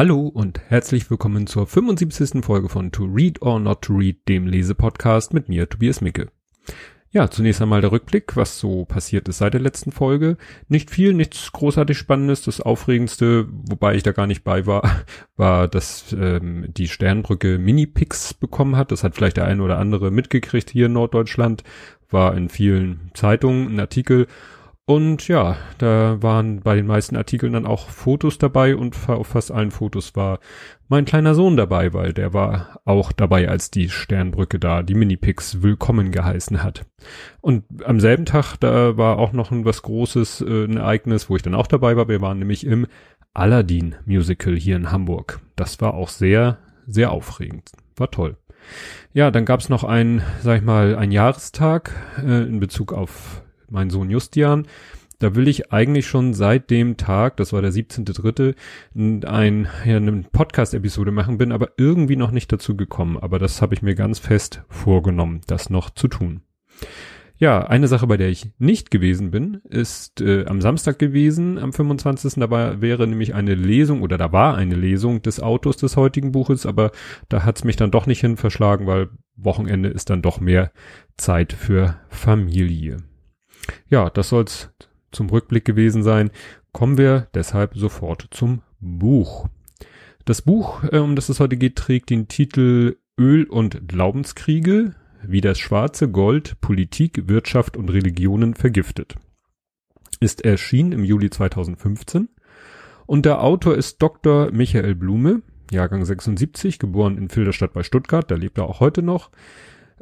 Hallo und herzlich willkommen zur 75. Folge von To Read or Not to Read, dem Lesepodcast mit mir, Tobias Micke. Ja, zunächst einmal der Rückblick, was so passiert ist seit der letzten Folge. Nicht viel, nichts großartig Spannendes. Das Aufregendste, wobei ich da gar nicht bei war, war, dass ähm, die Sternbrücke Mini-Pix bekommen hat. Das hat vielleicht der eine oder andere mitgekriegt hier in Norddeutschland. War in vielen Zeitungen ein Artikel. Und ja, da waren bei den meisten Artikeln dann auch Fotos dabei und auf fast allen Fotos war mein kleiner Sohn dabei, weil der war auch dabei, als die Sternbrücke da die Minipix willkommen geheißen hat. Und am selben Tag, da war auch noch ein was Großes, äh, ein Ereignis, wo ich dann auch dabei war. Wir waren nämlich im Aladdin Musical hier in Hamburg. Das war auch sehr, sehr aufregend. War toll. Ja, dann gab's noch ein, sag ich mal, ein Jahrestag äh, in Bezug auf mein Sohn Justian. Da will ich eigentlich schon seit dem Tag, das war der 17.3., ein, ja, eine Podcast-Episode machen, bin aber irgendwie noch nicht dazu gekommen. Aber das habe ich mir ganz fest vorgenommen, das noch zu tun. Ja, eine Sache, bei der ich nicht gewesen bin, ist äh, am Samstag gewesen, am 25. Da war, wäre nämlich eine Lesung oder da war eine Lesung des Autos des heutigen Buches, aber da hat's mich dann doch nicht hin verschlagen, weil Wochenende ist dann doch mehr Zeit für Familie. Ja, das soll's zum Rückblick gewesen sein. Kommen wir deshalb sofort zum Buch. Das Buch, um das es heute geht, trägt den Titel Öl und Glaubenskriege, wie das schwarze Gold Politik, Wirtschaft und Religionen vergiftet. Ist erschienen im Juli 2015 und der Autor ist Dr. Michael Blume, Jahrgang 76, geboren in Filderstadt bei Stuttgart, da lebt er auch heute noch.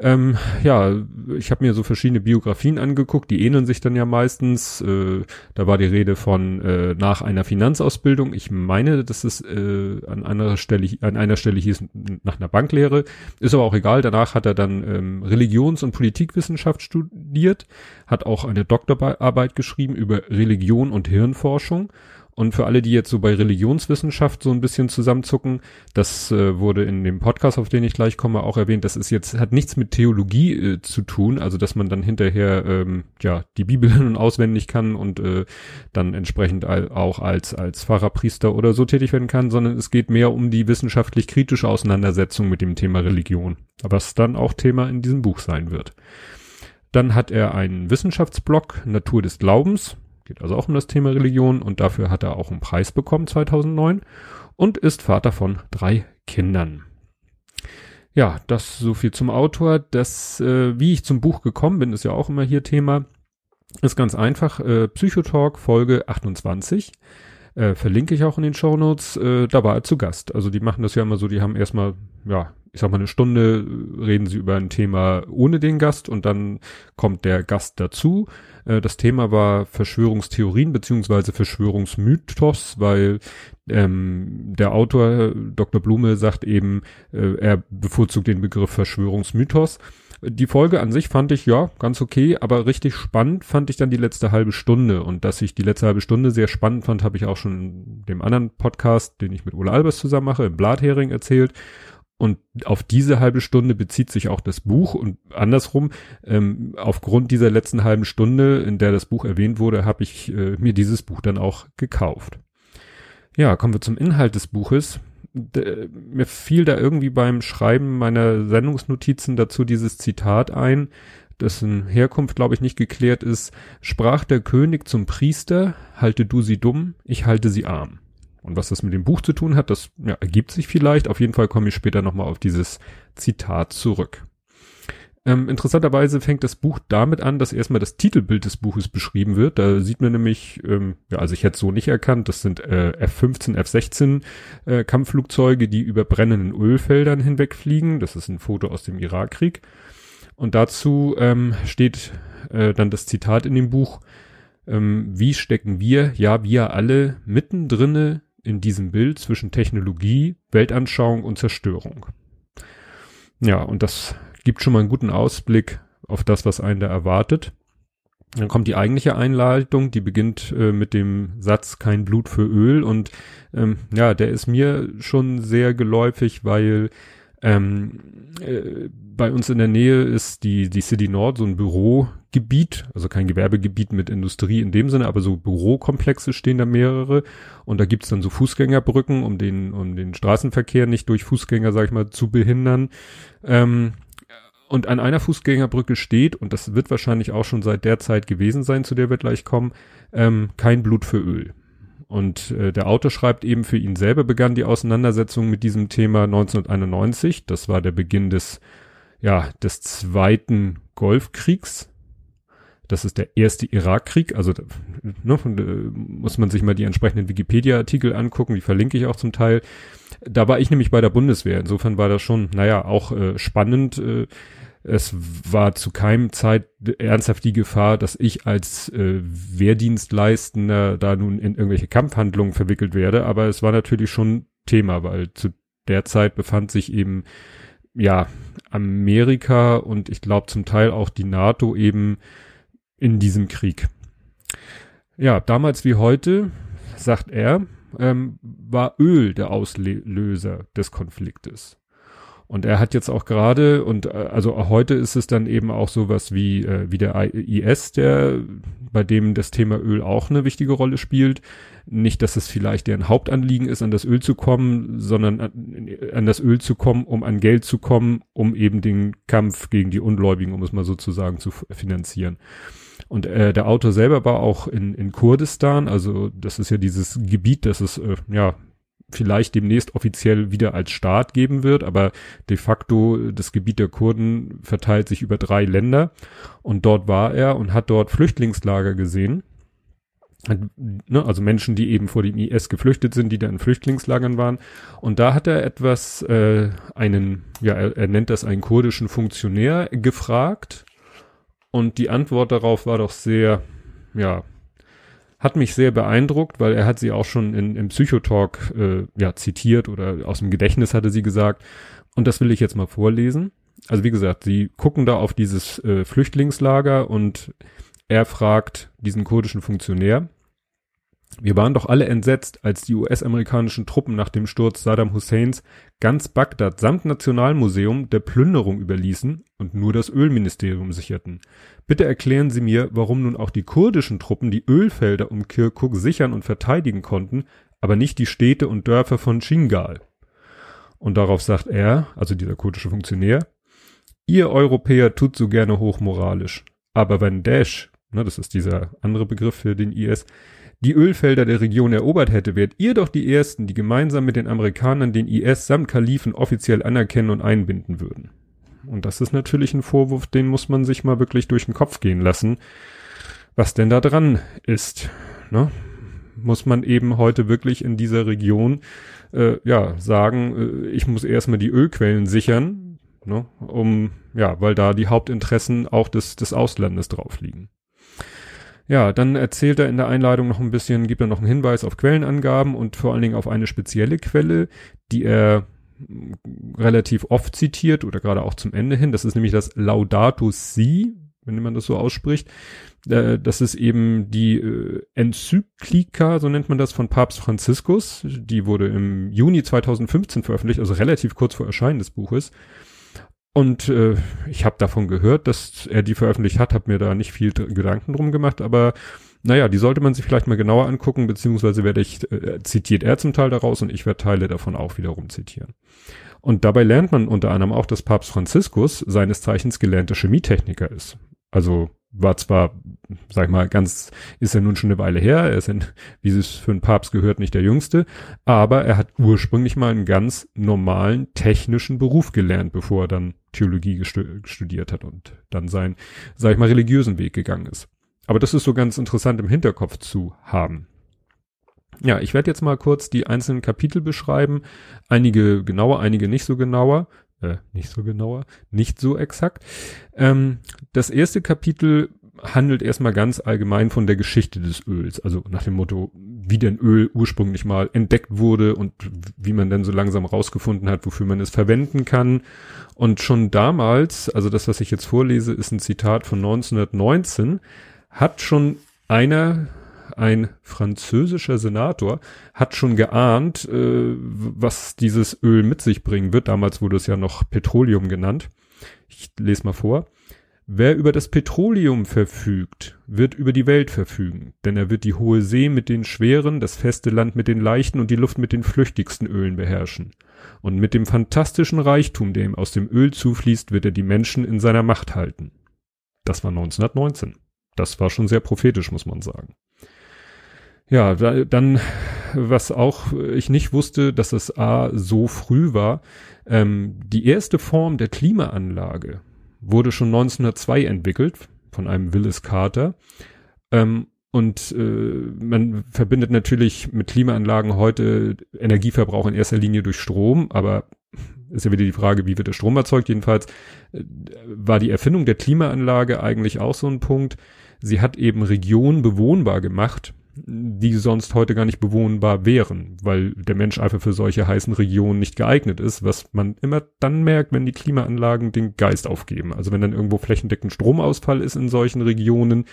Ähm, ja, ich habe mir so verschiedene Biografien angeguckt, die ähneln sich dann ja meistens. Äh, da war die Rede von äh, nach einer Finanzausbildung. Ich meine, dass es äh, an einer Stelle an einer Stelle hieß nach einer Banklehre. Ist aber auch egal. Danach hat er dann ähm, Religions- und Politikwissenschaft studiert, hat auch eine Doktorarbeit geschrieben über Religion und Hirnforschung und für alle, die jetzt so bei Religionswissenschaft so ein bisschen zusammenzucken, das äh, wurde in dem Podcast, auf den ich gleich komme, auch erwähnt, das ist jetzt, hat nichts mit Theologie äh, zu tun, also dass man dann hinterher ähm, ja die Bibel nun auswendig kann und äh, dann entsprechend auch als, als Pfarrerpriester oder so tätig werden kann, sondern es geht mehr um die wissenschaftlich kritische Auseinandersetzung mit dem Thema Religion, was dann auch Thema in diesem Buch sein wird. Dann hat er einen Wissenschaftsblog, Natur des Glaubens, Geht also auch um das Thema Religion und dafür hat er auch einen Preis bekommen 2009 und ist Vater von drei Kindern. Ja, das so viel zum Autor. Das, äh, wie ich zum Buch gekommen bin, ist ja auch immer hier Thema. Ist ganz einfach. Äh, Psychotalk Folge 28. Äh, verlinke ich auch in den Show Notes. Äh, da war er zu Gast. Also die machen das ja immer so, die haben erstmal, ja, ich sag mal eine Stunde, reden sie über ein Thema ohne den Gast und dann kommt der Gast dazu. Äh, das Thema war Verschwörungstheorien beziehungsweise Verschwörungsmythos, weil ähm, der Autor Dr. Blume sagt eben, äh, er bevorzugt den Begriff Verschwörungsmythos. Die Folge an sich fand ich ja ganz okay, aber richtig spannend fand ich dann die letzte halbe Stunde. Und dass ich die letzte halbe Stunde sehr spannend fand, habe ich auch schon in dem anderen Podcast, den ich mit Ulla Albers zusammen mache, im Blathering erzählt. Und auf diese halbe Stunde bezieht sich auch das Buch und andersrum, ähm, aufgrund dieser letzten halben Stunde, in der das Buch erwähnt wurde, habe ich äh, mir dieses Buch dann auch gekauft. Ja, kommen wir zum Inhalt des Buches. D mir fiel da irgendwie beim Schreiben meiner Sendungsnotizen dazu dieses Zitat ein, dessen Herkunft, glaube ich, nicht geklärt ist. Sprach der König zum Priester, halte du sie dumm, ich halte sie arm. Und was das mit dem Buch zu tun hat, das ja, ergibt sich vielleicht. Auf jeden Fall komme ich später nochmal auf dieses Zitat zurück. Ähm, interessanterweise fängt das Buch damit an, dass erstmal das Titelbild des Buches beschrieben wird. Da sieht man nämlich, ähm, ja, also ich hätte es so nicht erkannt, das sind äh, F-15, F-16 äh, Kampfflugzeuge, die über brennenden Ölfeldern hinwegfliegen. Das ist ein Foto aus dem Irakkrieg. Und dazu ähm, steht äh, dann das Zitat in dem Buch, ähm, wie stecken wir, ja wir alle, mittendrinne in diesem Bild zwischen Technologie, Weltanschauung und Zerstörung. Ja, und das gibt schon mal einen guten Ausblick auf das, was einen da erwartet. Dann kommt die eigentliche Einleitung, die beginnt äh, mit dem Satz kein Blut für Öl und ähm, ja, der ist mir schon sehr geläufig, weil Ähm, äh, bei uns in der Nähe ist die, die City Nord so ein Bürogebiet, also kein Gewerbegebiet mit Industrie in dem Sinne, aber so Bürokomplexe stehen da mehrere und da gibt's dann so Fußgängerbrücken, um den, um den Straßenverkehr nicht durch Fußgänger, sag ich mal, zu behindern. Ähm, und an einer Fußgängerbrücke steht, und das wird wahrscheinlich auch schon seit der Zeit gewesen sein, zu der wir gleich kommen, ähm, kein Blut für Öl. Und äh, der Autor schreibt eben, für ihn selber begann die Auseinandersetzung mit diesem Thema 1991. Das war der Beginn des, ja, des zweiten Golfkriegs. Das ist der erste Irakkrieg. Also ne, muss man sich mal die entsprechenden Wikipedia-Artikel angucken. Die verlinke ich auch zum Teil. Da war ich nämlich bei der Bundeswehr. Insofern war das schon, naja, auch äh, spannend. Äh, es war zu keinem Zeit ernsthaft die Gefahr, dass ich als äh, Wehrdienstleistender da nun in irgendwelche Kampfhandlungen verwickelt werde, aber es war natürlich schon Thema, weil zu der Zeit befand sich eben ja Amerika und ich glaube zum Teil auch die NATO eben in diesem Krieg. Ja, damals wie heute, sagt er, ähm, war Öl der Auslöser des Konfliktes. Und er hat jetzt auch gerade, und äh, also heute ist es dann eben auch sowas wie, äh, wie der IS, der, bei dem das Thema Öl auch eine wichtige Rolle spielt. Nicht, dass es vielleicht deren Hauptanliegen ist, an das Öl zu kommen, sondern an, an das Öl zu kommen, um an Geld zu kommen, um eben den Kampf gegen die Ungläubigen, um es mal sozusagen zu finanzieren. Und äh, der Autor selber war auch in, in Kurdistan, also das ist ja dieses Gebiet, das ist äh, ja vielleicht demnächst offiziell wieder als Staat geben wird, aber de facto das Gebiet der Kurden verteilt sich über drei Länder und dort war er und hat dort Flüchtlingslager gesehen. Ne, also Menschen, die eben vor dem IS geflüchtet sind, die da in Flüchtlingslagern waren. Und da hat er etwas, äh, einen, ja, er, er nennt das einen kurdischen Funktionär gefragt. Und die Antwort darauf war doch sehr, ja, hat mich sehr beeindruckt, weil er hat sie auch schon in, im Psychotalk äh, ja, zitiert oder aus dem Gedächtnis hatte sie gesagt. Und das will ich jetzt mal vorlesen. Also wie gesagt, sie gucken da auf dieses äh, Flüchtlingslager und er fragt diesen kurdischen Funktionär, wir waren doch alle entsetzt, als die US-amerikanischen Truppen nach dem Sturz Saddam Husseins ganz Bagdad samt Nationalmuseum der Plünderung überließen und nur das Ölministerium sicherten. Bitte erklären Sie mir, warum nun auch die kurdischen Truppen die Ölfelder um Kirkuk sichern und verteidigen konnten, aber nicht die Städte und Dörfer von Shingal. Und darauf sagt er, also dieser kurdische Funktionär, ihr Europäer tut so gerne hochmoralisch. Aber wenn Daesh, ne, das ist dieser andere Begriff für den IS, die Ölfelder der Region erobert hätte, wärt ihr doch die Ersten, die gemeinsam mit den Amerikanern den IS samt Kalifen offiziell anerkennen und einbinden würden. Und das ist natürlich ein Vorwurf, den muss man sich mal wirklich durch den Kopf gehen lassen, was denn da dran ist. Ne? Muss man eben heute wirklich in dieser Region äh, ja sagen, äh, ich muss erstmal die Ölquellen sichern, ne? um ja, weil da die Hauptinteressen auch des, des Auslandes drauf liegen. Ja, dann erzählt er in der Einladung noch ein bisschen, gibt er noch einen Hinweis auf Quellenangaben und vor allen Dingen auf eine spezielle Quelle, die er relativ oft zitiert oder gerade auch zum Ende hin. Das ist nämlich das Laudato Si, wenn man das so ausspricht. Äh, das ist eben die äh, Enzyklika, so nennt man das, von Papst Franziskus. Die wurde im Juni 2015 veröffentlicht, also relativ kurz vor Erscheinen des Buches. Und äh, ich habe davon gehört, dass er die veröffentlicht hat, habe mir da nicht viel Gedanken drum gemacht, aber naja, die sollte man sich vielleicht mal genauer angucken, beziehungsweise werde ich, äh, zitiert er zum Teil daraus und ich werde Teile davon auch wiederum zitieren. Und dabei lernt man unter anderem auch, dass Papst Franziskus seines Zeichens gelernter Chemietechniker ist. Also war zwar, sag ich mal, ganz, ist er nun schon eine Weile her, er ist, ein, wie es für einen Papst gehört, nicht der Jüngste, aber er hat ursprünglich mal einen ganz normalen technischen Beruf gelernt, bevor er dann Theologie studiert hat und dann seinen, sag ich mal, religiösen Weg gegangen ist. Aber das ist so ganz interessant im Hinterkopf zu haben. Ja, ich werde jetzt mal kurz die einzelnen Kapitel beschreiben. Einige genauer, einige nicht so genauer. Äh, nicht so genauer, nicht so exakt. Ähm, das erste Kapitel handelt erstmal ganz allgemein von der Geschichte des Öls. Also nach dem Motto, wie denn Öl ursprünglich mal entdeckt wurde und wie man dann so langsam rausgefunden hat, wofür man es verwenden kann. Und schon damals, also das, was ich jetzt vorlese, ist ein Zitat von 1919, hat schon einer ein französischer Senator hat schon geahnt, äh, was dieses Öl mit sich bringen wird. Damals wurde es ja noch Petroleum genannt. Ich lese mal vor. Wer über das Petroleum verfügt, wird über die Welt verfügen, denn er wird die hohe See mit den schweren, das feste Land mit den leichten und die Luft mit den flüchtigsten Ölen beherrschen. Und mit dem fantastischen Reichtum, der ihm aus dem Öl zufließt, wird er die Menschen in seiner Macht halten. Das war 1919. Das war schon sehr prophetisch, muss man sagen. Ja, da, dann, was auch ich nicht wusste, dass es A so früh war, ähm, die erste Form der Klimaanlage wurde schon 1902 entwickelt von einem Willis Carter. Ähm, und äh, man verbindet natürlich mit Klimaanlagen heute Energieverbrauch in erster Linie durch Strom, aber ist ja wieder die Frage, wie wird der Strom erzeugt? Jedenfalls äh, war die Erfindung der Klimaanlage eigentlich auch so ein Punkt. Sie hat eben Regionen bewohnbar gemacht, die sonst heute gar nicht bewohnbar wären, weil der Mensch einfach für solche heißen Regionen nicht geeignet ist, was man immer dann merkt, wenn die Klimaanlagen den Geist aufgeben. Also wenn dann irgendwo flächendeckend Stromausfall ist in solchen Regionen,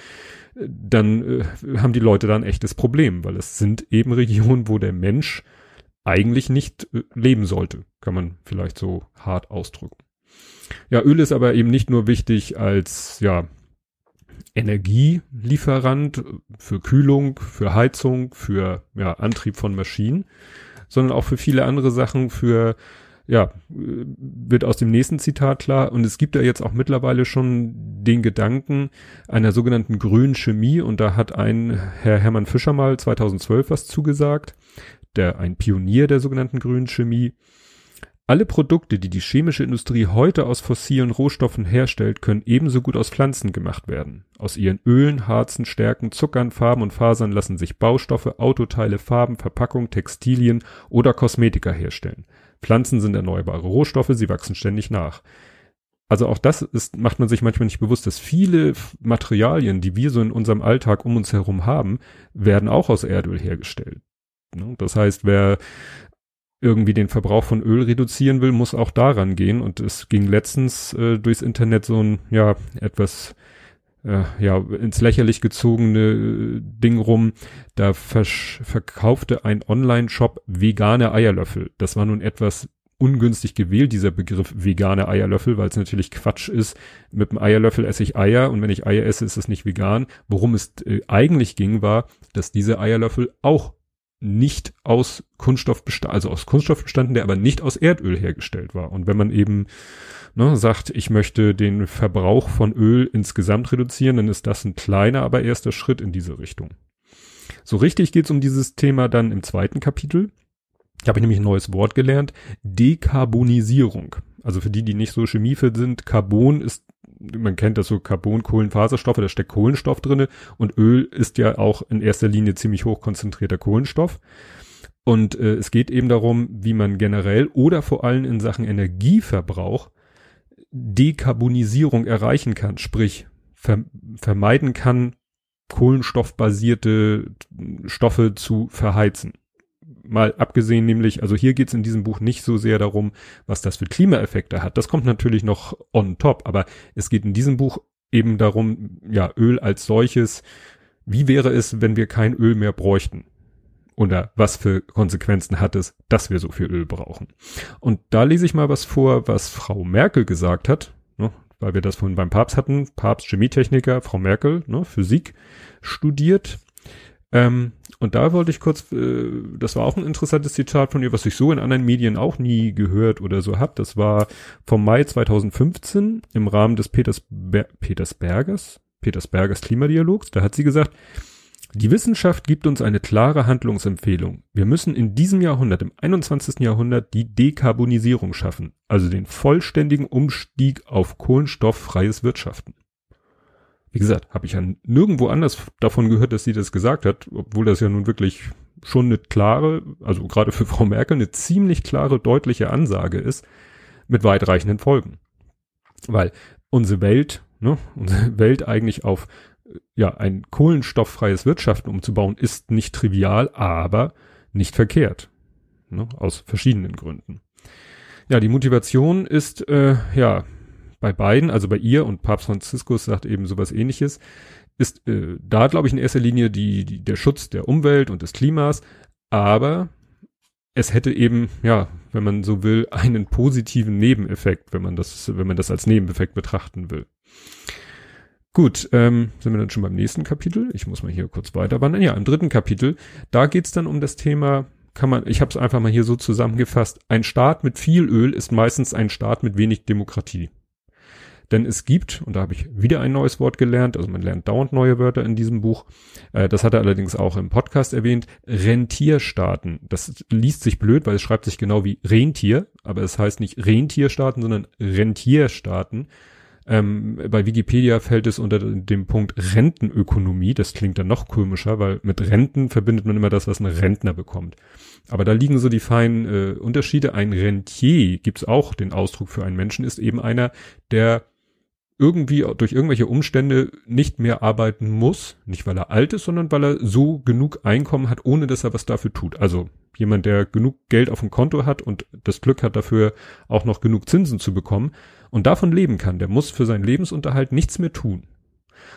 dann äh, haben die Leute da ein echtes Problem, weil es sind eben Regionen, wo der Mensch eigentlich nicht äh, leben sollte, kann man vielleicht so hart ausdrücken. Ja, Öl ist aber eben nicht nur wichtig als, ja, Energielieferant für Kühlung, für Heizung, für ja, Antrieb von Maschinen, sondern auch für viele andere Sachen, für ja, wird aus dem nächsten Zitat klar. Und es gibt ja jetzt auch mittlerweile schon den Gedanken einer sogenannten grünen Chemie. Und da hat ein Herr Hermann Fischer mal 2012 was zugesagt, der ein Pionier der sogenannten grünen Chemie. Alle Produkte, die die chemische Industrie heute aus fossilen Rohstoffen herstellt, können ebenso gut aus Pflanzen gemacht werden. Aus ihren Ölen, Harzen, Stärken, Zuckern, Farben und Fasern lassen sich Baustoffe, Autoteile, Farben, Verpackung, Textilien oder Kosmetika herstellen. Pflanzen sind erneuerbare Rohstoffe, sie wachsen ständig nach. Also auch das ist, macht man sich manchmal nicht bewusst, dass viele Materialien, die wir so in unserem Alltag um uns herum haben, werden auch aus Erdöl hergestellt. Ne? Das heißt, wer irgendwie den Verbrauch von Öl reduzieren will, muss auch daran gehen. Und es ging letztens äh, durchs Internet so ein, ja, etwas äh, ja, ins lächerlich gezogene äh, Ding rum. Da verkaufte ein Online-Shop vegane Eierlöffel. Das war nun etwas ungünstig gewählt, dieser Begriff vegane Eierlöffel, weil es natürlich Quatsch ist. Mit dem Eierlöffel esse ich Eier und wenn ich Eier esse, ist es nicht vegan. Worum es äh, eigentlich ging, war, dass diese Eierlöffel auch nicht aus Kunststoff also aus Kunststoff bestanden, der aber nicht aus Erdöl hergestellt war. Und wenn man eben ne, sagt, ich möchte den Verbrauch von Öl insgesamt reduzieren, dann ist das ein kleiner, aber erster Schritt in diese Richtung. So richtig geht's um dieses Thema dann im zweiten Kapitel. Da habe ich nämlich ein neues Wort gelernt. Dekarbonisierung. Also für die, die nicht so chemiefit sind, Carbon ist man kennt das so Carbon, Kohlenfaserstoffe, da steckt Kohlenstoff drinne und Öl ist ja auch in erster Linie ziemlich hoch konzentrierter Kohlenstoff. Und äh, es geht eben darum, wie man generell oder vor allem in Sachen Energieverbrauch Dekarbonisierung erreichen kann, sprich ver vermeiden kann, kohlenstoffbasierte Stoffe zu verheizen mal abgesehen nämlich, also hier geht's in diesem Buch nicht so sehr darum, was das für Klimaeffekte hat. Das kommt natürlich noch on top, aber es geht in diesem Buch eben darum, ja, Öl als solches. Wie wäre es, wenn wir kein Öl mehr bräuchten? Oder was für Konsequenzen hat es, dass wir so viel Öl brauchen? Und da lese ich mal was vor, was Frau Merkel gesagt hat, ne, weil wir das vorhin beim Papst hatten. Papst Chemietechniker, Frau Merkel, ne, Physik studiert. Ähm, und da wollte ich kurz, äh, das war auch ein interessantes Zitat von ihr, was ich so in anderen Medien auch nie gehört oder so hab. Das war vom Mai 2015 im Rahmen des Peters Ber Petersbergers, Petersbergers Klimadialogs. Da hat sie gesagt, die Wissenschaft gibt uns eine klare Handlungsempfehlung. Wir müssen in diesem Jahrhundert, im 21. Jahrhundert, die Dekarbonisierung schaffen, also den vollständigen Umstieg auf kohlenstofffreies Wirtschaften. Wie gesagt, habe ich ja nirgendwo anders davon gehört, dass sie das gesagt hat, obwohl das ja nun wirklich schon eine klare, also gerade für Frau Merkel eine ziemlich klare, deutliche Ansage ist, mit weitreichenden Folgen. Weil unsere Welt, ne, unsere Welt eigentlich auf ja, ein kohlenstofffreies Wirtschaften umzubauen, ist nicht trivial, aber nicht verkehrt. Ne, aus verschiedenen Gründen. Ja, die Motivation ist, äh, ja, bei beiden, also bei ihr und Papst Franziskus sagt eben sowas ähnliches, ist äh, da, glaube ich, in erster Linie die, die, der Schutz der Umwelt und des Klimas, aber es hätte eben, ja, wenn man so will, einen positiven Nebeneffekt, wenn man das, wenn man das als Nebeneffekt betrachten will. Gut, ähm, sind wir dann schon beim nächsten Kapitel. Ich muss mal hier kurz weiter wandern. Ja, im dritten Kapitel, da geht's dann um das Thema, kann man, ich habe es einfach mal hier so zusammengefasst, ein Staat mit viel Öl ist meistens ein Staat mit wenig Demokratie. Denn es gibt, und da habe ich wieder ein neues Wort gelernt, also man lernt dauernd neue Wörter in diesem Buch, äh, das hat er allerdings auch im Podcast erwähnt, Rentierstaaten. Das liest sich blöd, weil es schreibt sich genau wie Rentier, aber es heißt nicht Rentierstaaten, sondern Rentierstaaten. Ähm, bei Wikipedia fällt es unter dem Punkt Rentenökonomie. Das klingt dann noch komischer, weil mit Renten verbindet man immer das, was ein Rentner bekommt. Aber da liegen so die feinen äh, Unterschiede. Ein Rentier, gibt's auch den Ausdruck für einen Menschen, ist eben einer, der irgendwie durch irgendwelche Umstände nicht mehr arbeiten muss, nicht weil er alt ist, sondern weil er so genug Einkommen hat, ohne dass er was dafür tut. Also jemand, der genug Geld auf dem Konto hat und das Glück hat dafür auch noch genug Zinsen zu bekommen und davon leben kann, der muss für seinen Lebensunterhalt nichts mehr tun.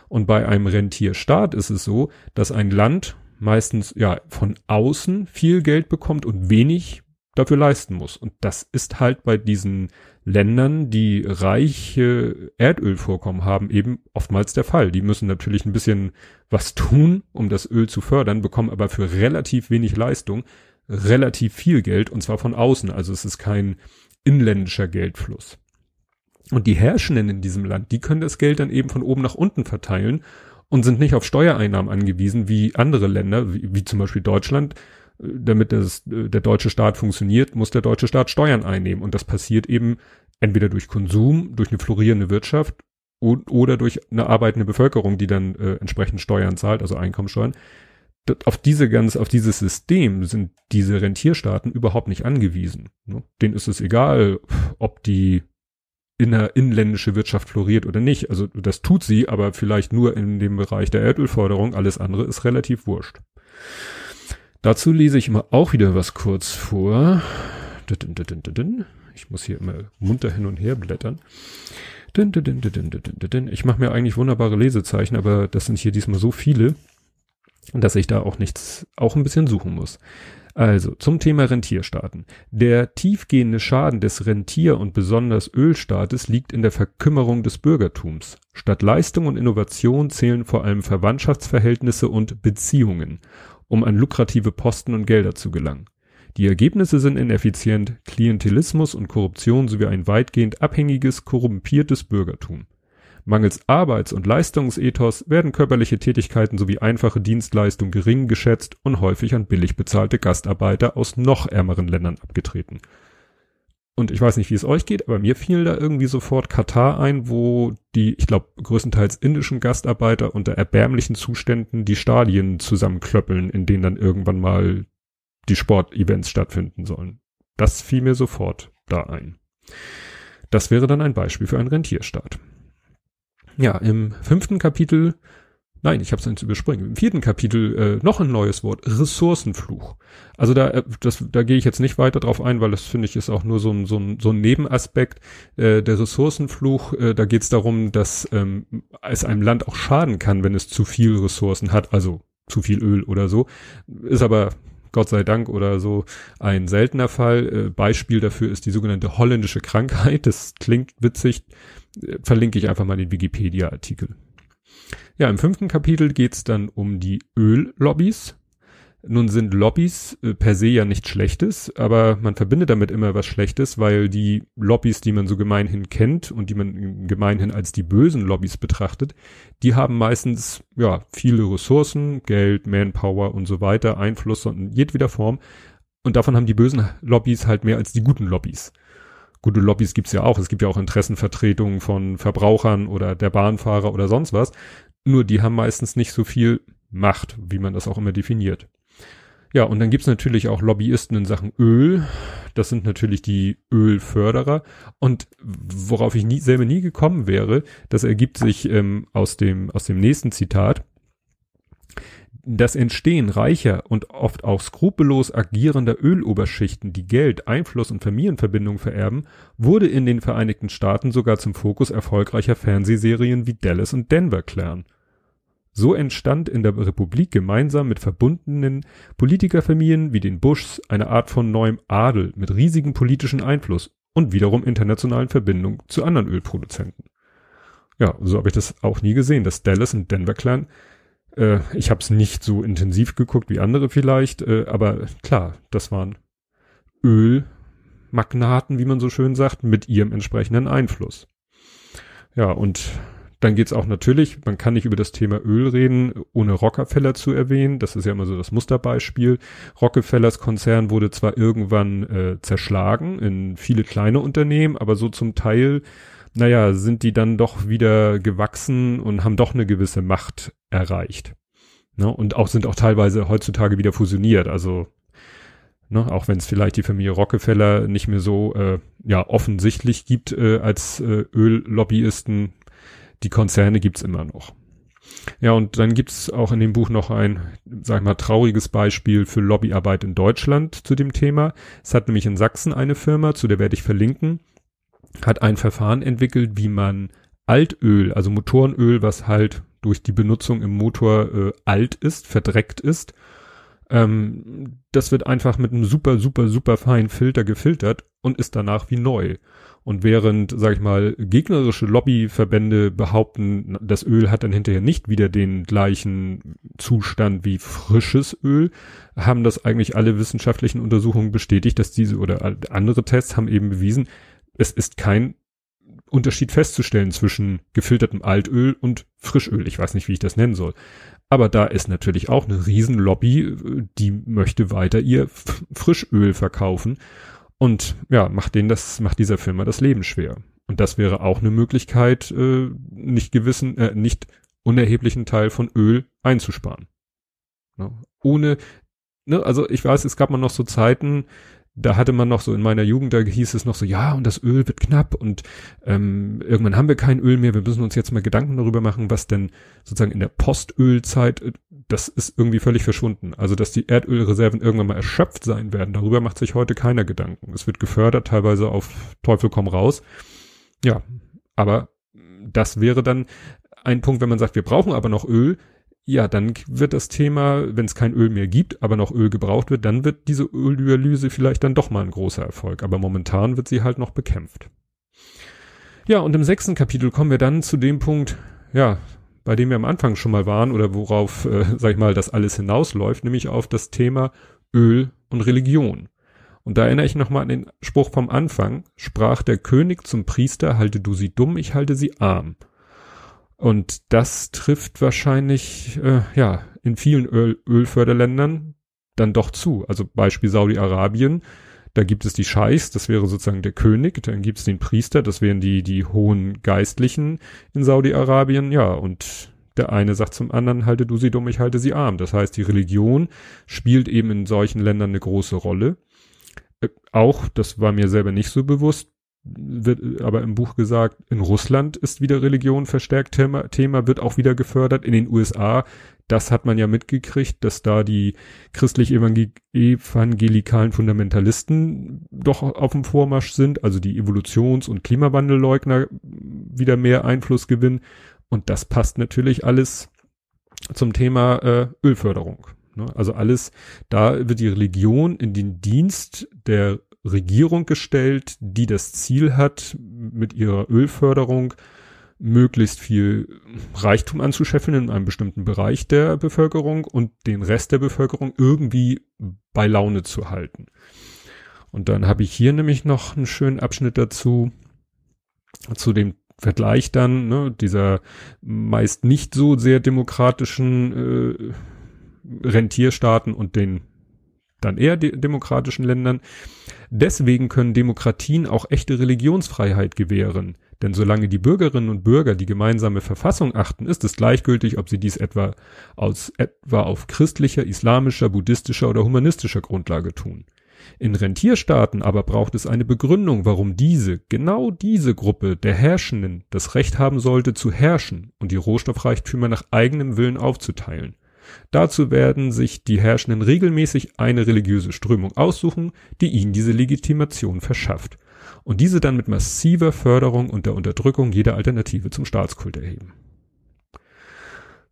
Und bei einem Rentierstaat ist es so, dass ein Land meistens ja von außen viel Geld bekommt und wenig dafür leisten muss. Und das ist halt bei diesen Ländern, die reiche Erdölvorkommen haben, eben oftmals der Fall. Die müssen natürlich ein bisschen was tun, um das Öl zu fördern, bekommen aber für relativ wenig Leistung relativ viel Geld und zwar von außen. Also es ist kein inländischer Geldfluss. Und die Herrschenden in diesem Land, die können das Geld dann eben von oben nach unten verteilen und sind nicht auf Steuereinnahmen angewiesen wie andere Länder, wie, wie zum Beispiel Deutschland, damit das, äh, der deutsche Staat funktioniert, muss der deutsche Staat Steuern einnehmen. Und das passiert eben entweder durch Konsum, durch eine florierende Wirtschaft und, oder durch eine arbeitende Bevölkerung, die dann äh, entsprechend Steuern zahlt, also Einkommensteuern. Auf diese ganz, auf dieses System sind diese Rentierstaaten überhaupt nicht angewiesen. Ne? Denen ist es egal, ob die inner, inländische Wirtschaft floriert oder nicht. Also das tut sie, aber vielleicht nur in dem Bereich der Erdölförderung. Alles andere ist relativ wurscht. Dazu lese ich immer auch wieder was kurz vor. Ich muss hier immer munter hin und her blättern. Ich mache mir eigentlich wunderbare Lesezeichen, aber das sind hier diesmal so viele, dass ich da auch nichts, auch ein bisschen suchen muss. Also zum Thema Rentierstaaten. Der tiefgehende Schaden des Rentier- und besonders Ölstaates liegt in der Verkümmerung des Bürgertums. Statt Leistung und Innovation zählen vor allem Verwandtschaftsverhältnisse und Beziehungen um an lukrative Posten und Gelder zu gelangen. Die Ergebnisse sind ineffizient, Klientelismus und Korruption sowie ein weitgehend abhängiges, korrumpiertes Bürgertum. Mangels Arbeits- und Leistungsethos werden körperliche Tätigkeiten sowie einfache Dienstleistungen gering geschätzt und häufig an billig bezahlte Gastarbeiter aus noch ärmeren Ländern abgetreten. Und ich weiß nicht, wie es euch geht, aber mir fiel da irgendwie sofort Katar ein, wo die, ich glaube, größtenteils indischen Gastarbeiter unter erbärmlichen Zuständen die Stadien zusammenklöppeln, in denen dann irgendwann mal die Sportevents stattfinden sollen. Das fiel mir sofort da ein. Das wäre dann ein Beispiel für einen Rentierstaat. Ja, im fünften Kapitel Nein, ich habe es überspringen. Im vierten Kapitel äh, noch ein neues Wort, Ressourcenfluch. Also da, äh, das, da gehe ich jetzt nicht weiter drauf ein, weil das finde ich ist auch nur so ein, so ein, so ein Nebenaspekt. Äh, der Ressourcenfluch, äh, da geht es darum, dass ähm, es einem Land auch schaden kann, wenn es zu viel Ressourcen hat, also zu viel Öl oder so. Ist aber Gott sei Dank oder so ein seltener Fall. Äh, Beispiel dafür ist die sogenannte holländische Krankheit. Das klingt witzig. Äh, verlinke ich einfach mal den Wikipedia-Artikel. Ja, im fünften Kapitel geht's dann um die Öllobbys. Nun sind Lobbys äh, per se ja nichts Schlechtes, aber man verbindet damit immer was Schlechtes, weil die Lobbys, die man so gemeinhin kennt und die man gemeinhin als die bösen Lobbys betrachtet, die haben meistens ja viele Ressourcen, Geld, Manpower und so weiter, Einfluss in jedweder Form. Und davon haben die bösen Lobbys halt mehr als die guten Lobbys. Gute Lobbys gibt's ja auch. Es gibt ja auch Interessenvertretungen von Verbrauchern oder der Bahnfahrer oder sonst was. Nur die haben meistens nicht so viel Macht, wie man das auch immer definiert. Ja, und dann gibt's natürlich auch Lobbyisten in Sachen Öl. Das sind natürlich die Ölförderer. Und worauf ich nie, selber nie gekommen wäre, das ergibt sich ähm, aus, dem, aus dem nächsten Zitat. Das Entstehen reicher und oft auch skrupellos agierender Öloberschichten, die Geld, Einfluss und Familienverbindungen vererben, wurde in den Vereinigten Staaten sogar zum Fokus erfolgreicher Fernsehserien wie Dallas und Denver Clan. So entstand in der Republik gemeinsam mit verbundenen Politikerfamilien wie den Bushs eine Art von neuem Adel mit riesigem politischen Einfluss und wiederum internationalen Verbindungen zu anderen Ölproduzenten. Ja, so habe ich das auch nie gesehen, dass Dallas und Denver Clan äh, ich habe es nicht so intensiv geguckt wie andere vielleicht, äh, aber klar, das waren Ölmagnaten, wie man so schön sagt, mit ihrem entsprechenden Einfluss. Ja, und dann geht's auch natürlich, man kann nicht über das Thema Öl reden, ohne Rockefeller zu erwähnen. Das ist ja immer so das Musterbeispiel. Rockefellers Konzern wurde zwar irgendwann äh, zerschlagen in viele kleine Unternehmen, aber so zum Teil naja, sind die dann doch wieder gewachsen und haben doch eine gewisse Macht erreicht. Ne? Und auch sind auch teilweise heutzutage wieder fusioniert. Also, ne, auch wenn es vielleicht die Familie Rockefeller nicht mehr so äh, ja offensichtlich gibt äh, als äh, Öllobbyisten, die Konzerne gibt's immer noch. Ja, und dann gibt's auch in dem Buch noch ein, sag ich mal, trauriges Beispiel für Lobbyarbeit in Deutschland zu dem Thema. Es hat nämlich in Sachsen eine Firma, zu der werde ich verlinken, hat ein Verfahren entwickelt, wie man Altöl, also Motorenöl, was halt durch die Benutzung im Motor äh, alt ist, verdreckt ist. Ähm, das wird einfach mit einem super, super, super feinen Filter gefiltert und ist danach wie neu. Und während, sag ich mal, gegnerische Lobbyverbände behaupten, das Öl hat dann hinterher nicht wieder den gleichen Zustand wie frisches Öl, haben das eigentlich alle wissenschaftlichen Untersuchungen bestätigt, dass diese oder andere Tests haben eben bewiesen, es ist kein Unterschied festzustellen zwischen gefiltertem Altöl und Frischöl. Ich weiß nicht, wie ich das nennen soll. Aber da ist natürlich auch eine Riesenlobby, die möchte weiter ihr Frischöl verkaufen und ja, macht denen das, macht dieser Firma das Leben schwer. Und das wäre auch eine Möglichkeit, äh, nicht gewissen, äh, nicht unerheblichen Teil von Öl einzusparen. Ne? Ohne, ne, also ich weiß, es gab mal noch so Zeiten, da hatte man noch so in meiner Jugend, da hieß es noch so, ja, und das Öl wird knapp und ähm, irgendwann haben wir kein Öl mehr, wir müssen uns jetzt mal Gedanken darüber machen, was denn sozusagen in der Postölzeit, äh, das ist irgendwie völlig verschwunden. Also, dass die Erdölreserven irgendwann mal erschöpft sein werden, darüber macht sich heute keiner Gedanken. Es wird gefördert, teilweise auf Teufel komm raus. Ja, aber das wäre dann ein Punkt, wenn man sagt, wir brauchen aber noch Öl, ja, dann wird das Thema, wenn es kein Öl mehr gibt, aber noch Öl gebraucht wird, dann wird diese Öldialyse vielleicht dann doch mal ein großer Erfolg. Aber momentan wird sie halt noch bekämpft. Ja, und im sechsten Kapitel kommen wir dann zu dem Punkt, ja, bei dem wir am Anfang schon mal waren oder worauf, äh, sag ich mal, das alles hinausläuft, nämlich auf das Thema Öl und Religion. Und da erinnere ich nochmal an den Spruch vom Anfang, sprach der König zum Priester, halte du sie dumm, ich halte sie arm. Und das trifft wahrscheinlich, äh, ja, in vielen Öl Ölförderländern dann doch zu. Also Beispiel Saudi-Arabien, da gibt es die Scheichs, das wäre sozusagen der König, dann gibt es den Priester, das wären die, die hohen Geistlichen in Saudi-Arabien, ja, und der eine sagt zum anderen, halte du sie dumm, ich halte sie arm. Das heißt, die Religion spielt eben in solchen Ländern eine große Rolle. Äh, auch, das war mir selber nicht so bewusst, wird aber im Buch gesagt, in Russland ist wieder Religion verstärkt Thema, Thema, wird auch wieder gefördert. In den USA, das hat man ja mitgekriegt, dass da die christlich-evangelikalen Fundamentalisten doch auf dem Vormarsch sind, also die Evolutions- und Klimawandelleugner wieder mehr Einfluss gewinnen. Und das passt natürlich alles zum Thema äh, Ölförderung. Ne? Also alles, da wird die Religion in den Dienst der Regierung gestellt, die das Ziel hat, mit ihrer Ölförderung möglichst viel Reichtum anzuscheffeln in einem bestimmten Bereich der Bevölkerung und den Rest der Bevölkerung irgendwie bei Laune zu halten. Und dann habe ich hier nämlich noch einen schönen Abschnitt dazu, zu dem Vergleich dann, ne, dieser meist nicht so sehr demokratischen äh, Rentierstaaten und den dann eher de demokratischen Ländern. Deswegen können Demokratien auch echte Religionsfreiheit gewähren. Denn solange die Bürgerinnen und Bürger die gemeinsame Verfassung achten, ist es gleichgültig, ob sie dies etwa aus etwa auf christlicher, islamischer, buddhistischer oder humanistischer Grundlage tun. In Rentierstaaten aber braucht es eine Begründung, warum diese, genau diese Gruppe der Herrschenden das Recht haben sollte zu herrschen und die Rohstoffreichtümer nach eigenem Willen aufzuteilen. Dazu werden sich die Herrschenden regelmäßig eine religiöse Strömung aussuchen, die ihnen diese Legitimation verschafft und diese dann mit massiver Förderung und der Unterdrückung jeder Alternative zum Staatskult erheben.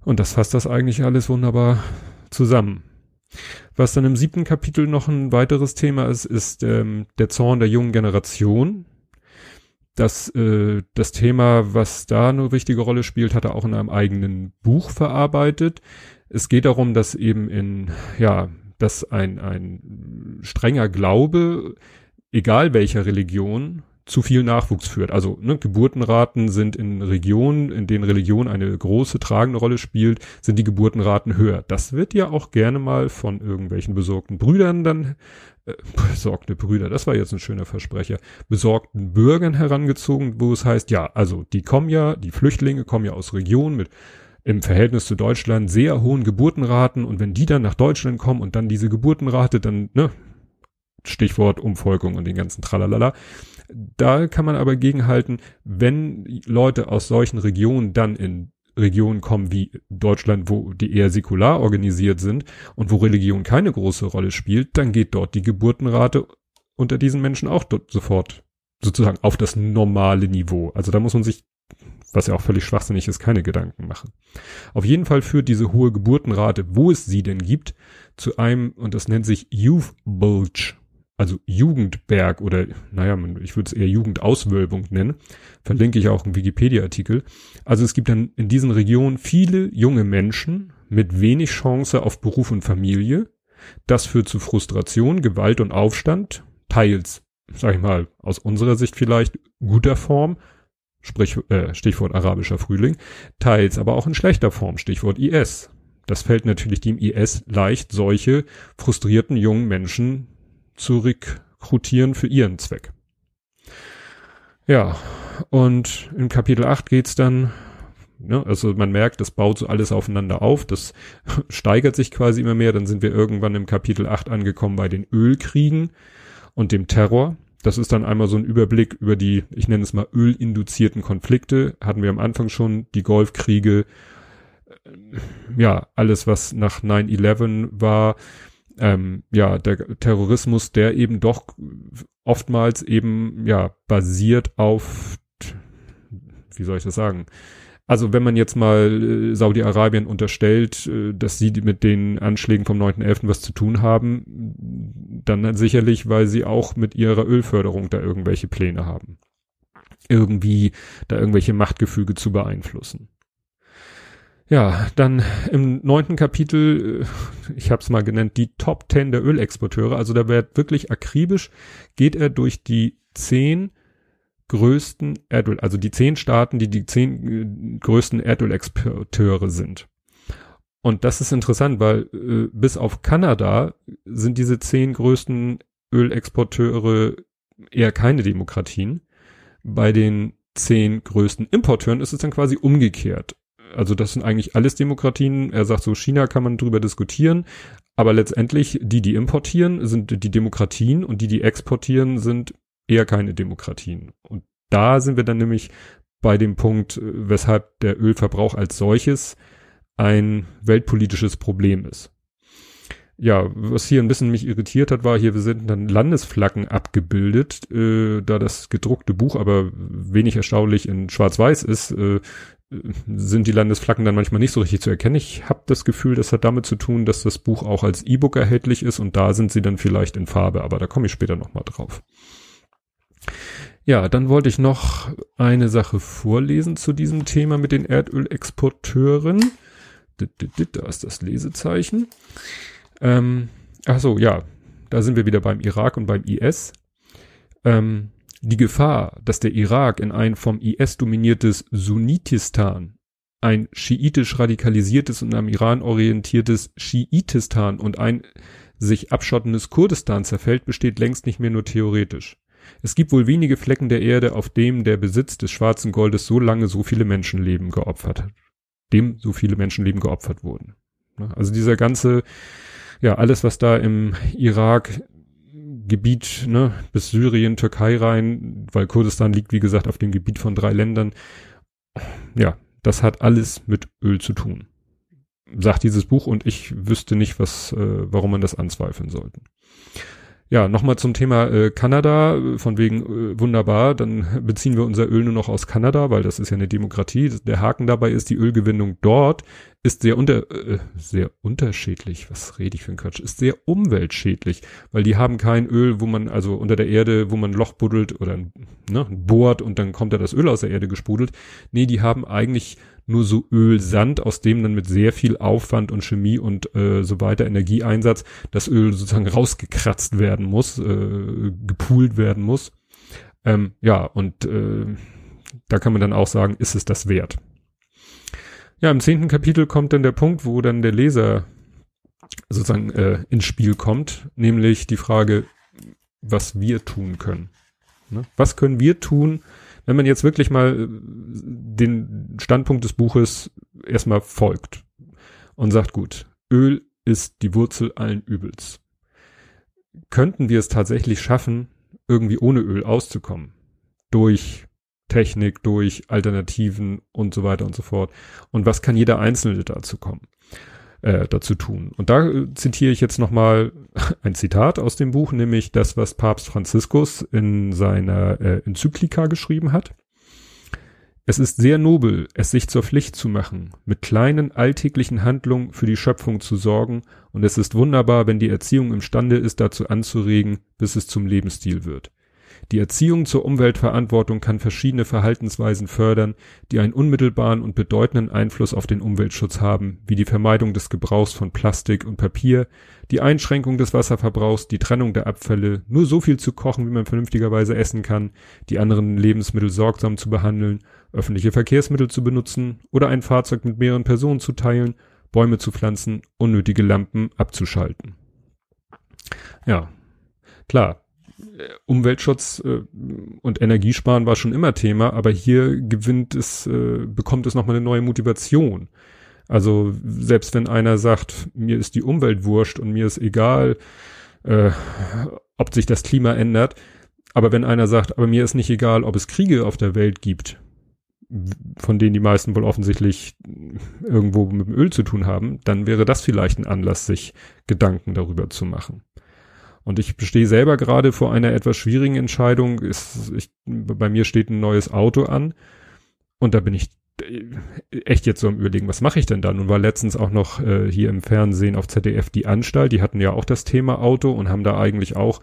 Und das fasst das eigentlich alles wunderbar zusammen. Was dann im siebten Kapitel noch ein weiteres Thema ist, ist ähm, der Zorn der jungen Generation. Das, äh, das Thema, was da eine wichtige Rolle spielt, hat er auch in einem eigenen Buch verarbeitet. Es geht darum, dass eben in, ja, dass ein, ein strenger Glaube, egal welcher Religion, zu viel Nachwuchs führt. Also ne, Geburtenraten sind in Regionen, in denen Religion eine große tragende Rolle spielt, sind die Geburtenraten höher. Das wird ja auch gerne mal von irgendwelchen besorgten Brüdern dann, äh, besorgte Brüder, das war jetzt ein schöner Versprecher, besorgten Bürgern herangezogen, wo es heißt, ja, also die kommen ja, die Flüchtlinge kommen ja aus Regionen mit im Verhältnis zu Deutschland sehr hohen Geburtenraten und wenn die dann nach Deutschland kommen und dann diese Geburtenrate dann, ne, Stichwort Umvolkung und den ganzen Tralalala, da kann man aber gegenhalten, wenn Leute aus solchen Regionen dann in Regionen kommen wie Deutschland, wo die eher säkular organisiert sind und wo Religion keine große Rolle spielt, dann geht dort die Geburtenrate unter diesen Menschen auch dort sofort sozusagen auf das normale Niveau. Also da muss man sich, was ja auch völlig schwachsinnig ist, keine Gedanken machen. Auf jeden Fall führt diese hohe Geburtenrate, wo es sie denn gibt, zu einem, und das nennt sich Youth Bulge also Jugendberg oder, naja, ich würde es eher Jugendauswölbung nennen, verlinke ich auch einen Wikipedia-Artikel. Also es gibt dann in diesen Regionen viele junge Menschen mit wenig Chance auf Beruf und Familie. Das führt zu Frustration, Gewalt und Aufstand, teils, sag ich mal, aus unserer Sicht vielleicht guter Form, sprich, äh, Stichwort arabischer Frühling, teils aber auch in schlechter Form, Stichwort IS. Das fällt natürlich dem IS leicht, solche frustrierten jungen Menschen zu rekrutieren für ihren Zweck. Ja, und in Kapitel 8 geht's dann, ne, also man merkt, das baut so alles aufeinander auf, das steigert sich quasi immer mehr, dann sind wir irgendwann im Kapitel 8 angekommen bei den Ölkriegen und dem Terror. Das ist dann einmal so ein Überblick über die, ich nenne es mal, ölinduzierten Konflikte. Hatten wir am Anfang schon die Golfkriege, ja, alles, was nach 9-11 war, ähm, ja, der Terrorismus, der eben doch oftmals eben, ja, basiert auf, wie soll ich das sagen? Also wenn man jetzt mal äh, Saudi-Arabien unterstellt, äh, dass sie mit den Anschlägen vom 9.11. was zu tun haben, dann sicherlich, weil sie auch mit ihrer Ölförderung da irgendwelche Pläne haben. Irgendwie da irgendwelche Machtgefüge zu beeinflussen. Ja, dann im neunten Kapitel, äh, ich habe es mal genannt, die Top Ten der Ölexporteure. Also da wird wirklich akribisch, geht er durch die zehn größten Erdöl, also die zehn Staaten, die die zehn äh, größten Erdölexporteure sind. Und das ist interessant, weil äh, bis auf Kanada sind diese zehn größten Ölexporteure eher keine Demokratien. Bei den zehn größten Importeuren ist es dann quasi umgekehrt also das sind eigentlich alles Demokratien. Er sagt so, China kann man drüber diskutieren, aber letztendlich die, die importieren, sind die Demokratien und die, die exportieren, sind eher keine Demokratien. Und da sind wir dann nämlich bei dem Punkt, weshalb der Ölverbrauch als solches ein weltpolitisches Problem ist. Ja, was hier ein bisschen mich irritiert hat, war hier, wir sind dann Landesflaggen abgebildet, äh, da das gedruckte Buch aber wenig erstaunlich in Schwarz-Weiß ist, äh, sind die Landesflaggen dann manchmal nicht so richtig zu erkennen. Ich habe das Gefühl, das hat damit zu tun, dass das Buch auch als E-Book erhältlich ist und da sind sie dann vielleicht in Farbe, aber da komme ich später nochmal drauf. Ja, dann wollte ich noch eine Sache vorlesen zu diesem Thema mit den Erdölexporteuren. Da ist das Lesezeichen. Ähm, ach so, ja, da sind wir wieder beim Irak und beim IS. Ähm, die Gefahr, dass der Irak in ein vom IS dominiertes Sunnitistan, ein schiitisch radikalisiertes und am Iran orientiertes Schiitistan und ein sich abschottendes Kurdistan zerfällt, besteht längst nicht mehr nur theoretisch. Es gibt wohl wenige Flecken der Erde, auf dem der Besitz des schwarzen Goldes so lange so viele Menschenleben geopfert hat. Dem so viele Menschenleben geopfert wurden. Also dieser ganze, ja, alles, was da im Irak Gebiet, ne, bis Syrien, Türkei rein, weil Kurdistan liegt, wie gesagt, auf dem Gebiet von drei Ländern. Ja, das hat alles mit Öl zu tun. sagt dieses Buch und ich wüsste nicht, was, äh, warum man das anzweifeln sollte. Ja, nochmal zum Thema äh, Kanada, von wegen äh, wunderbar, dann beziehen wir unser Öl nur noch aus Kanada, weil das ist ja eine Demokratie. Der Haken dabei ist, die Ölgewinnung dort ist sehr unter äh, sehr unterschiedlich. Was rede ich für ein Quatsch? Ist sehr umweltschädlich, weil die haben kein Öl, wo man also unter der Erde, wo man ein Loch buddelt oder ne, bohrt und dann kommt da das Öl aus der Erde gesprudelt. Nee, die haben eigentlich nur so Ölsand, aus dem dann mit sehr viel Aufwand und Chemie und äh, so weiter Energieeinsatz das Öl sozusagen rausgekratzt werden muss, äh, gepoolt werden muss. Ähm, ja, und äh, da kann man dann auch sagen, ist es das wert? Ja, im zehnten Kapitel kommt dann der Punkt, wo dann der Leser sozusagen äh, ins Spiel kommt, nämlich die Frage, was wir tun können. Ne? Was können wir tun, wenn man jetzt wirklich mal äh, den Standpunkt des Buches erstmal folgt und sagt, gut, Öl ist die Wurzel allen Übels. Könnten wir es tatsächlich schaffen, irgendwie ohne Öl auszukommen? Durch Technik, durch Alternativen und so weiter und so fort. Und was kann jeder Einzelne dazu kommen? Äh, dazu tun. Und da äh, zitiere ich jetzt nochmal ein Zitat aus dem Buch, nämlich das, was Papst Franziskus in seiner äh, Enzyklika geschrieben hat. Es ist sehr nobel, es sich zur Pflicht zu machen, mit kleinen alltäglichen Handlungen für die Schöpfung zu sorgen, und es ist wunderbar, wenn die Erziehung imstande ist, dazu anzuregen, bis es zum Lebensstil wird. Die Erziehung zur Umweltverantwortung kann verschiedene Verhaltensweisen fördern, die einen unmittelbaren und bedeutenden Einfluss auf den Umweltschutz haben, wie die Vermeidung des Gebrauchs von Plastik und Papier, die Einschränkung des Wasserverbrauchs, die Trennung der Abfälle, nur so viel zu kochen, wie man vernünftigerweise essen kann, die anderen Lebensmittel sorgsam zu behandeln, öffentliche Verkehrsmittel zu benutzen oder ein Fahrzeug mit mehreren Personen zu teilen, Bäume zu pflanzen, unnötige Lampen abzuschalten. Ja, klar, Umweltschutz äh, und Energiesparen war schon immer Thema, aber hier gewinnt es, äh, bekommt es nochmal eine neue Motivation. Also selbst wenn einer sagt, mir ist die Umwelt wurscht und mir ist egal, äh, ob sich das Klima ändert, aber wenn einer sagt, aber mir ist nicht egal, ob es Kriege auf der Welt gibt, von denen die meisten wohl offensichtlich irgendwo mit dem Öl zu tun haben, dann wäre das vielleicht ein Anlass, sich Gedanken darüber zu machen. Und ich stehe selber gerade vor einer etwas schwierigen Entscheidung. Ist, ich, bei mir steht ein neues Auto an und da bin ich echt jetzt so am überlegen, was mache ich denn da? Nun war letztens auch noch äh, hier im Fernsehen auf ZDF die Anstalt, die hatten ja auch das Thema Auto und haben da eigentlich auch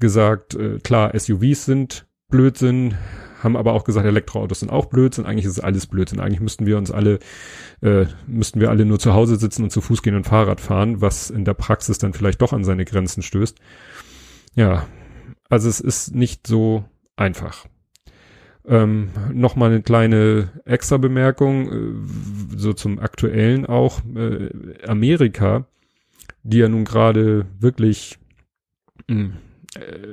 gesagt, äh, klar, SUVs sind Blödsinn, haben aber auch gesagt, Elektroautos sind auch Blödsinn. Eigentlich ist es alles Blödsinn. Eigentlich müssten wir uns alle, äh, müssten wir alle nur zu Hause sitzen und zu Fuß gehen und Fahrrad fahren, was in der Praxis dann vielleicht doch an seine Grenzen stößt. Ja, also es ist nicht so einfach. Ähm, Nochmal eine kleine extra Bemerkung, äh, so zum aktuellen auch. Äh, Amerika, die ja nun gerade wirklich mh, hm,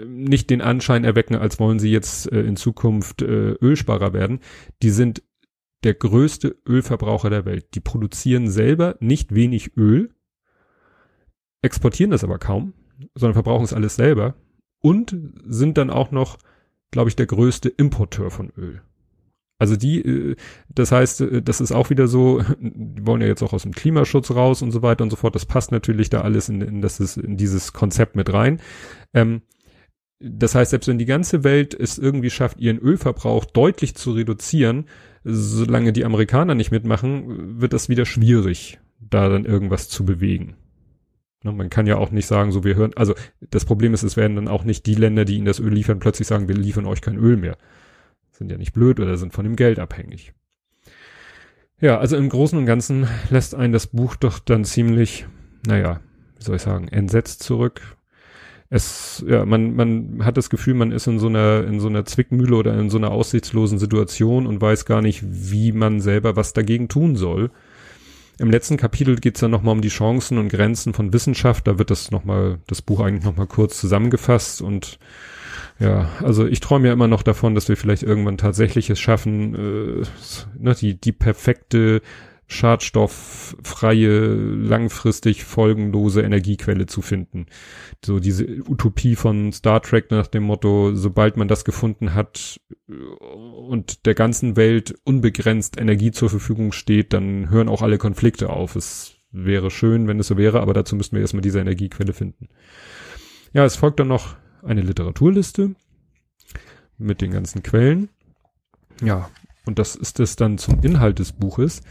nicht den Anschein erwecken, als wollen sie jetzt äh, in Zukunft äh, Ölsparer werden. Die sind der größte Ölverbraucher der Welt. Die produzieren selber nicht wenig Öl, exportieren das aber kaum, sondern verbrauchen es alles selber und sind dann auch noch, glaube ich, der größte Importeur von Öl. Also die, äh, das heißt, äh, das ist auch wieder so, die wollen ja jetzt auch aus dem Klimaschutz raus und so weiter und so fort. Das passt natürlich da alles in, in, das ist, in dieses Konzept mit rein. Ähm, das heißt, selbst wenn die ganze Welt es irgendwie schafft, ihren Ölverbrauch deutlich zu reduzieren, solange die Amerikaner nicht mitmachen, wird das wieder schwierig, da dann irgendwas zu bewegen. Man kann ja auch nicht sagen, so wir hören, also das Problem ist, es werden dann auch nicht die Länder, die ihnen das Öl liefern, plötzlich sagen, wir liefern euch kein Öl mehr. Sind ja nicht blöd oder sind von dem Geld abhängig. Ja, also im Großen und Ganzen lässt einen das Buch doch dann ziemlich, naja, wie soll ich sagen, entsetzt zurück, es, ja, man, man hat das Gefühl, man ist in so einer, in so einer Zwickmühle oder in so einer aussichtslosen Situation und weiß gar nicht, wie man selber was dagegen tun soll. Im letzten Kapitel geht es dann nochmal um die Chancen und Grenzen von Wissenschaft. Da wird das nochmal, das Buch eigentlich nochmal kurz zusammengefasst und ja, also ich träume ja immer noch davon, dass wir vielleicht irgendwann tatsächlich es schaffen, äh, ne, die, die perfekte schadstofffreie, langfristig folgenlose Energiequelle zu finden. So diese Utopie von Star Trek nach dem Motto, sobald man das gefunden hat äh, und der ganzen Welt unbegrenzt Energie zur Verfügung steht, dann hören auch alle Konflikte auf. Es wäre schön, wenn es so wäre, aber dazu müssten wir erstmal diese Energiequelle finden. Ja, es folgt dann noch eine Literaturliste mit den ganzen Quellen. Ja, und das ist es dann zum Inhalt des Buches.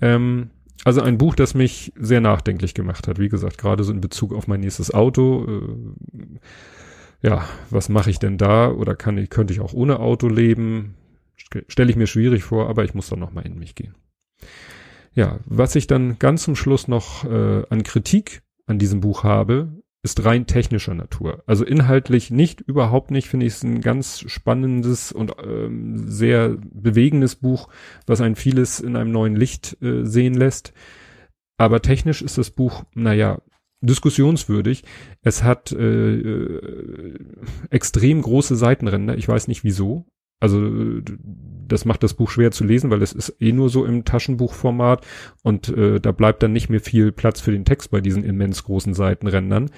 Ähm, also ein Buch, das mich sehr nachdenklich gemacht hat. Wie gesagt, gerade so in Bezug auf mein nächstes Auto. Äh, ja, was mache ich denn da? Oder kann ich, könnte ich auch ohne Auto leben? Stelle ich mir schwierig vor, aber ich muss dann nochmal in mich gehen. Ja, was ich dann ganz zum Schluss noch äh, an Kritik an diesem Buch habe, ist rein technischer Natur. Also inhaltlich nicht, überhaupt nicht, finde ich es ein ganz spannendes und ähm, sehr bewegendes Buch, was ein vieles in einem neuen Licht äh, sehen lässt. Aber technisch ist das Buch, naja, diskussionswürdig. Es hat äh, äh, extrem große Seitenränder. Ich weiß nicht wieso. Also das macht das Buch schwer zu lesen, weil es ist eh nur so im Taschenbuchformat und äh, da bleibt dann nicht mehr viel Platz für den Text bei diesen immens großen Seitenrändern.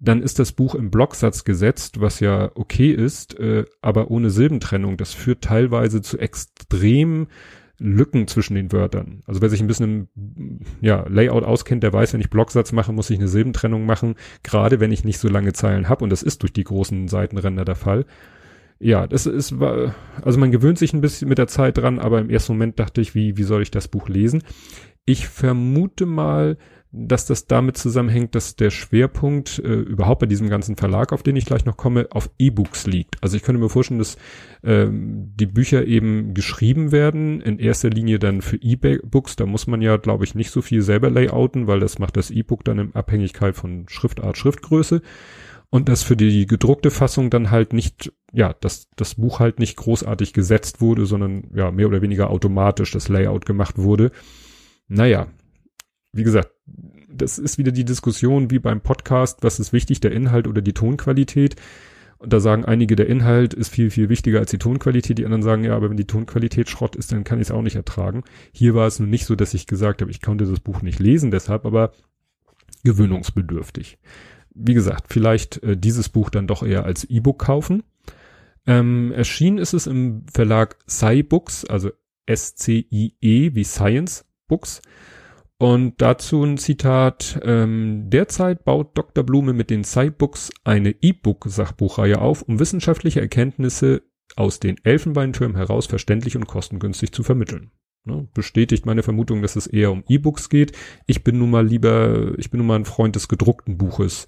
Dann ist das Buch im Blocksatz gesetzt, was ja okay ist, äh, aber ohne Silbentrennung. Das führt teilweise zu extrem Lücken zwischen den Wörtern. Also wer sich ein bisschen im ja, Layout auskennt, der weiß, wenn ich Blocksatz mache, muss ich eine Silbentrennung machen, gerade wenn ich nicht so lange Zeilen habe und das ist durch die großen Seitenränder der Fall ja, das ist, also man gewöhnt sich ein bisschen mit der Zeit dran, aber im ersten Moment dachte ich, wie, wie soll ich das Buch lesen? Ich vermute mal, dass das damit zusammenhängt, dass der Schwerpunkt äh, überhaupt bei diesem ganzen Verlag, auf den ich gleich noch komme, auf E-Books liegt. Also ich könnte mir vorstellen, dass ähm, die Bücher eben geschrieben werden, in erster Linie dann für E-Books. Da muss man ja, glaube ich, nicht so viel selber layouten, weil das macht das E-Book dann in Abhängigkeit von Schriftart, Schriftgröße und dass für die gedruckte Fassung dann halt nicht, ja, dass das Buch halt nicht großartig gesetzt wurde, sondern ja, mehr oder weniger automatisch das Layout gemacht wurde. Naja, wie gesagt, das ist wieder die Diskussion wie beim Podcast, was ist wichtig, der Inhalt oder die Tonqualität. Und da sagen einige, der Inhalt ist viel, viel wichtiger als die Tonqualität. Die anderen sagen, ja, aber wenn die Tonqualität Schrott ist, dann kann ich es auch nicht ertragen. Hier war es nun nicht so, dass ich gesagt habe, ich konnte das Buch nicht lesen, deshalb aber gewöhnungsbedürftig wie gesagt, vielleicht äh, dieses Buch dann doch eher als E-Book kaufen. Ähm, erschienen ist es im Verlag Sci also S-C-I-E wie Science Books. Und dazu ein Zitat, ähm, derzeit baut Dr. Blume mit den Sci-Books eine E-Book-Sachbuchreihe auf, um wissenschaftliche Erkenntnisse aus den Elfenbeintürmen heraus verständlich und kostengünstig zu vermitteln. Ne, bestätigt meine Vermutung, dass es eher um E-Books geht. Ich bin nun mal lieber, ich bin nun mal ein Freund des gedruckten Buches.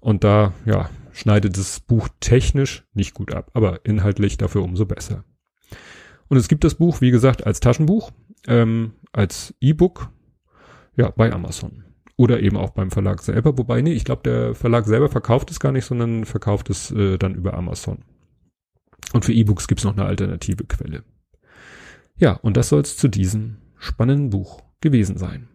Und da, ja, schneidet das Buch technisch nicht gut ab, aber inhaltlich dafür umso besser. Und es gibt das Buch, wie gesagt, als Taschenbuch, ähm, als E-Book, ja, bei Amazon. Oder eben auch beim Verlag selber. Wobei, nee, ich glaube, der Verlag selber verkauft es gar nicht, sondern verkauft es äh, dann über Amazon. Und für E-Books gibt's noch eine alternative Quelle. Ja, und das soll es zu diesem spannenden Buch gewesen sein.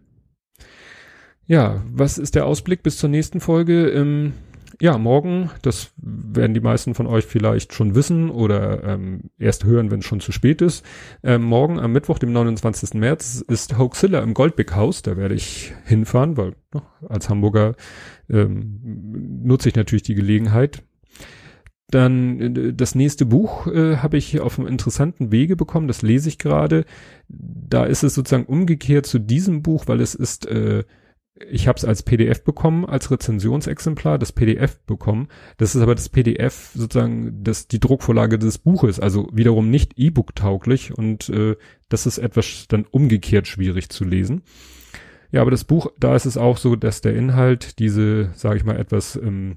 Ja, was ist der Ausblick bis zur nächsten Folge? Ähm, ja, morgen, das werden die meisten von euch vielleicht schon wissen oder ähm, erst hören, wenn es schon zu spät ist. Ähm, morgen am Mittwoch, dem 29. März, ist Hoaxilla im Goldbig House. Da werde ich hinfahren, weil ne, als Hamburger ähm, nutze ich natürlich die Gelegenheit. Dann äh, das nächste Buch äh, habe ich auf einem interessanten Wege bekommen, das lese ich gerade. Da ist es sozusagen umgekehrt zu diesem Buch, weil es ist, äh, ich habe es als PDF bekommen, als Rezensionsexemplar, das PDF bekommen. Das ist aber das PDF sozusagen das die Druckvorlage des Buches, also wiederum nicht E-Book tauglich und äh, das ist etwas dann umgekehrt schwierig zu lesen. Ja, aber das Buch, da ist es auch so, dass der Inhalt diese, sage ich mal, etwas ähm,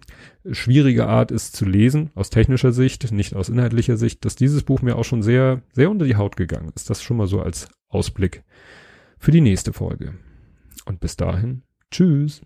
schwierige Art ist zu lesen, aus technischer Sicht, nicht aus inhaltlicher Sicht, dass dieses Buch mir auch schon sehr, sehr unter die Haut gegangen ist. Das schon mal so als Ausblick für die nächste Folge. Und bis dahin, tschüss.